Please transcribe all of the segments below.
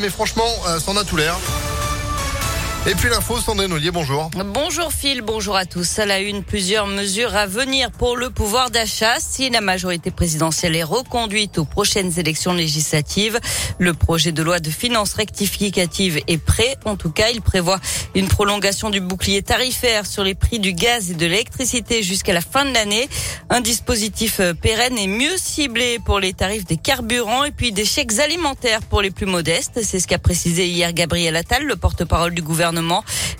mais franchement, euh, ça en a tout l'air. Et puis l'info, Sandrine Ollier, bonjour. Bonjour Phil, bonjour à tous. À la une, plusieurs mesures à venir pour le pouvoir d'achat si la majorité présidentielle est reconduite aux prochaines élections législatives. Le projet de loi de finances rectificative est prêt. En tout cas, il prévoit une prolongation du bouclier tarifaire sur les prix du gaz et de l'électricité jusqu'à la fin de l'année. Un dispositif euh, pérenne et mieux ciblé pour les tarifs des carburants et puis des chèques alimentaires pour les plus modestes. C'est ce qu'a précisé hier Gabriel Attal, le porte-parole du gouvernement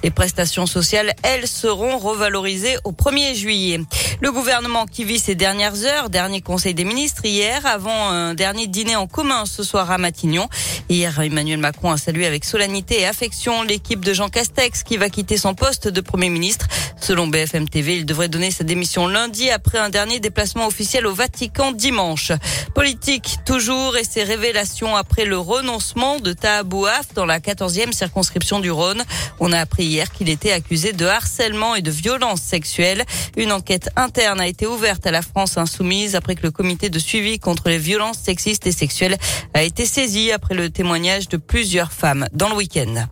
les prestations sociales, elles, seront revalorisées au 1er juillet. Le gouvernement qui vit ses dernières heures, dernier conseil des ministres hier, avant un dernier dîner en commun ce soir à Matignon. Hier, Emmanuel Macron a salué avec solennité et affection l'équipe de Jean Castex qui va quitter son poste de Premier ministre. Selon BFM TV, il devrait donner sa démission lundi après un dernier déplacement officiel au Vatican dimanche. Politique toujours et ses révélations après le renoncement de Tahabouaf dans la 14e circonscription du Rhône. On a appris hier qu'il était accusé de harcèlement et de violence sexuelle. Une enquête interne a été ouverte à la France insoumise après que le comité de suivi contre les violences sexistes et sexuelles a été saisi après le témoignage de plusieurs femmes dans le week-end.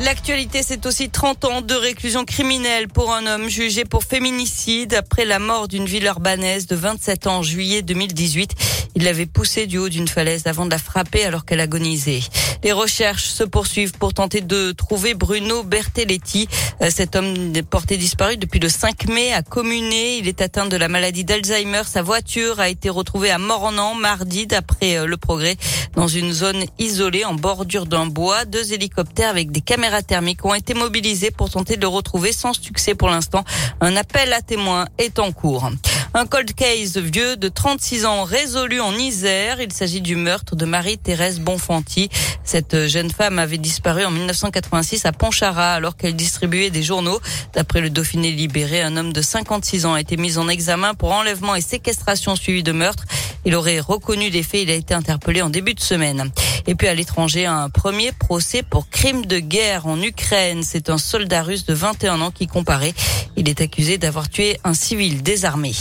L'actualité, c'est aussi 30 ans de réclusion criminelle pour un homme jugé pour féminicide après la mort d'une ville urbanaise de 27 ans en juillet 2018. Il l'avait poussée du haut d'une falaise avant de la frapper alors qu'elle agonisait. Les recherches se poursuivent pour tenter de trouver Bruno Bertelletti. Euh, cet homme porté disparu depuis le 5 mai à Communé. Il est atteint de la maladie d'Alzheimer. Sa voiture a été retrouvée à Mornan mardi d'après euh, le progrès dans une zone isolée en bordure d'un bois. Deux hélicoptères avec des caméras thermiques ont été mobilisées pour tenter de le retrouver sans succès pour l'instant. Un appel à témoins est en cours. Un cold case vieux de 36 ans résolu en Isère. Il s'agit du meurtre de Marie-Thérèse Bonfanti. Cette jeune femme avait disparu en 1986 à Pontcharrat alors qu'elle distribuait des journaux. D'après le Dauphiné libéré, un homme de 56 ans a été mis en examen pour enlèvement et séquestration suivi de meurtre. Il aurait reconnu les faits. Il a été interpellé en début de semaine. Et puis à l'étranger, un premier procès pour crime de guerre en Ukraine. C'est un soldat russe de 21 ans qui comparait. Il est accusé d'avoir tué un civil désarmé.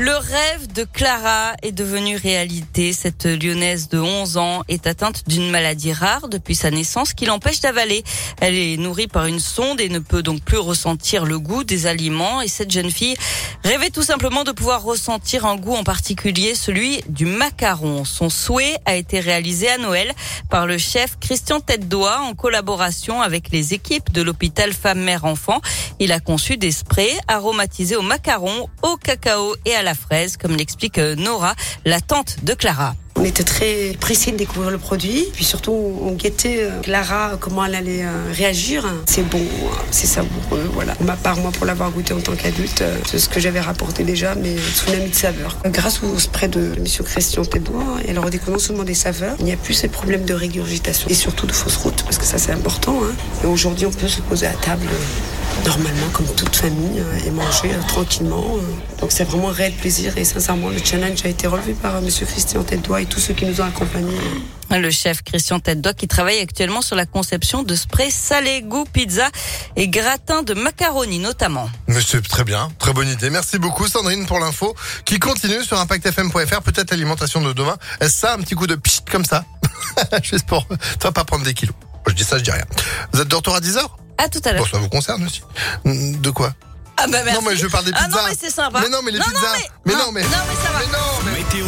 Le rêve de Clara est devenu réalité. Cette lyonnaise de 11 ans est atteinte d'une maladie rare depuis sa naissance qui l'empêche d'avaler. Elle est nourrie par une sonde et ne peut donc plus ressentir le goût des aliments. Et cette jeune fille rêvait tout simplement de pouvoir ressentir un goût en particulier, celui du macaron. Son souhait a été réalisé à Noël par le chef Christian Tête-Doigt en collaboration avec les équipes de l'hôpital Femme-Mère-Enfant. Il a conçu des sprays aromatisés au macaron, au cacao et à la fraise, comme l'explique euh, Nora, la tante de Clara. On était très pressés de découvrir le produit. Puis surtout, on guettait euh, Clara, comment elle allait euh, réagir. C'est bon, c'est savoureux, voilà. Ma part, moi, pour l'avoir goûté en tant qu'adulte, c'est ce que j'avais rapporté déjà, mais tsunami de saveurs. Grâce au spray de M. Christian Tédois, elle redécouvre non seulement des saveurs, il n'y a plus ces problèmes de régurgitation et surtout de fausse route, parce que ça, c'est important. Hein. Et aujourd'hui, on peut se poser à table normalement comme toute famille euh, et manger euh, tranquillement. Euh. Donc c'est vraiment un réel plaisir et sincèrement le challenge a été relevé par Monsieur Christian Tête-Doigt et tous ceux qui nous ont accompagnés. Le chef Christian Tête-Doigt qui travaille actuellement sur la conception de sprays salé goût pizza et gratin de macaroni notamment. Monsieur, très bien, très bonne idée. Merci beaucoup Sandrine pour l'info qui continue sur impactfm.fr. Peut-être l'alimentation de demain. Est-ce ça un petit coup de pchit comme ça? Juste pour, toi pas prendre des kilos. Je dis ça, je dis rien. Vous êtes de retour à 10h à tout à l'heure. Bon, ça vous concerne aussi. De quoi ah bah merci. Non mais je parle des pizzas. Ah non mais c'est sympa. Mais non mais les pizzas. mais... non mais. Non mais ça va. Mais non mais. Météo